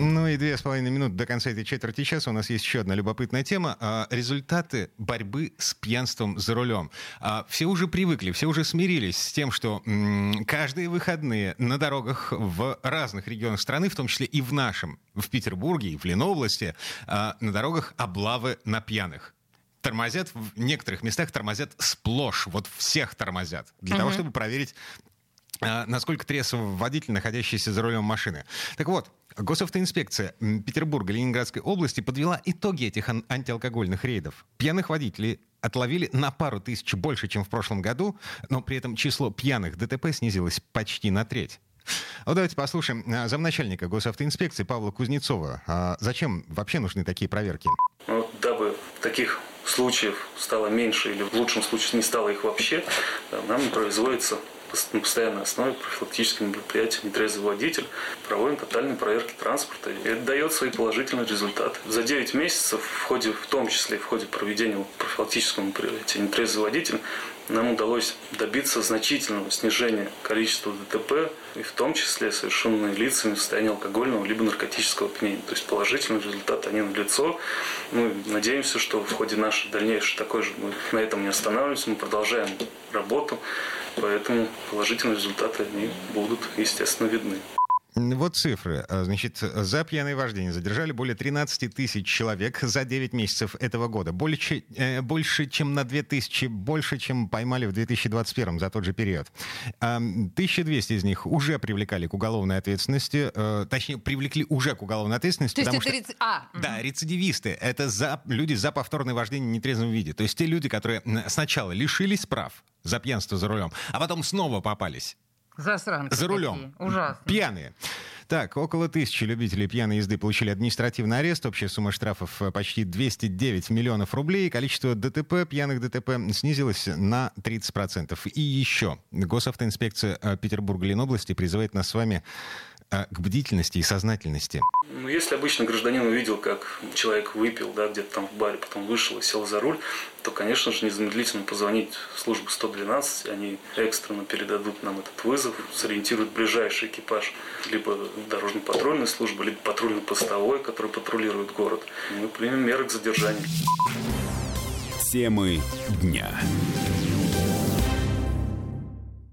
Ну и две с половиной минуты до конца этой четверти часа у нас есть еще одна любопытная тема. А, результаты борьбы с пьянством за рулем. А, все уже привыкли, все уже смирились с тем, что каждые выходные на дорогах в разных регионах страны, в том числе и в нашем, в Петербурге и в Ленобласти, а, на дорогах облавы на пьяных тормозят в некоторых местах тормозят сплошь, вот всех тормозят для того, чтобы проверить насколько трезв водитель, находящийся за рулем машины. Так вот, Госавтоинспекция Петербурга, Ленинградской области подвела итоги этих ан- антиалкогольных рейдов. Пьяных водителей отловили на пару тысяч больше, чем в прошлом году, но при этом число пьяных ДТП снизилось почти на треть. Вот давайте послушаем а, замначальника госавтоинспекции Павла Кузнецова. А зачем вообще нужны такие проверки? Ну, дабы таких случаев стало меньше или в лучшем случае не стало их вообще, нам производится на постоянной основе профилактические мероприятия «Нетрезвый водитель». Проводим тотальные проверки транспорта. И это дает свои положительные результаты. За 9 месяцев, в, ходе, в том числе в ходе проведения профилактического мероприятия «Нетрезвый водитель», нам удалось добиться значительного снижения количества ДТП, и в том числе совершенные лицами в состоянии алкогольного либо наркотического опьянения. То есть положительные результаты, они налицо. Мы надеемся, что в ходе нашей дальнейшей такой же, мы на этом не останавливаемся, мы продолжаем работу, поэтому положительные результаты, они будут, естественно, видны. Вот цифры. А, Значит, за пьяное вождение задержали более 13 тысяч человек за 9 месяцев этого года. Больше, э, больше чем на 2 тысячи, больше, чем поймали в 2021 за тот же период. А, 1200 из них уже привлекали к уголовной ответственности, э, точнее, привлекли уже к уголовной ответственности, То есть это... что... А, Да, рецидивисты. Это за, люди за повторное вождение в нетрезвом виде. То есть те люди, которые сначала лишились прав за пьянство за рулем, а потом снова попались засранцы за рулем. такие. Ужасно. Пьяные. Так, около тысячи любителей пьяной езды получили административный арест. Общая сумма штрафов э, почти 209 миллионов рублей. Количество ДТП, пьяных ДТП, снизилось на 30%. И еще. Госавтоинспекция э, Петербурга Ленобласти призывает нас с вами э, к бдительности и сознательности. Ну, если обычно гражданин увидел, как человек выпил, да, где-то там в баре, потом вышел и сел за руль, то, конечно же, незамедлительно позвонить в службу 112, они экстренно передадут нам этот вызов, сориентируют ближайший экипаж либо дорожно-патрульной службы, либо патрульно-постовой, который патрулирует город. И мы примем меры к задержанию. Темы дня.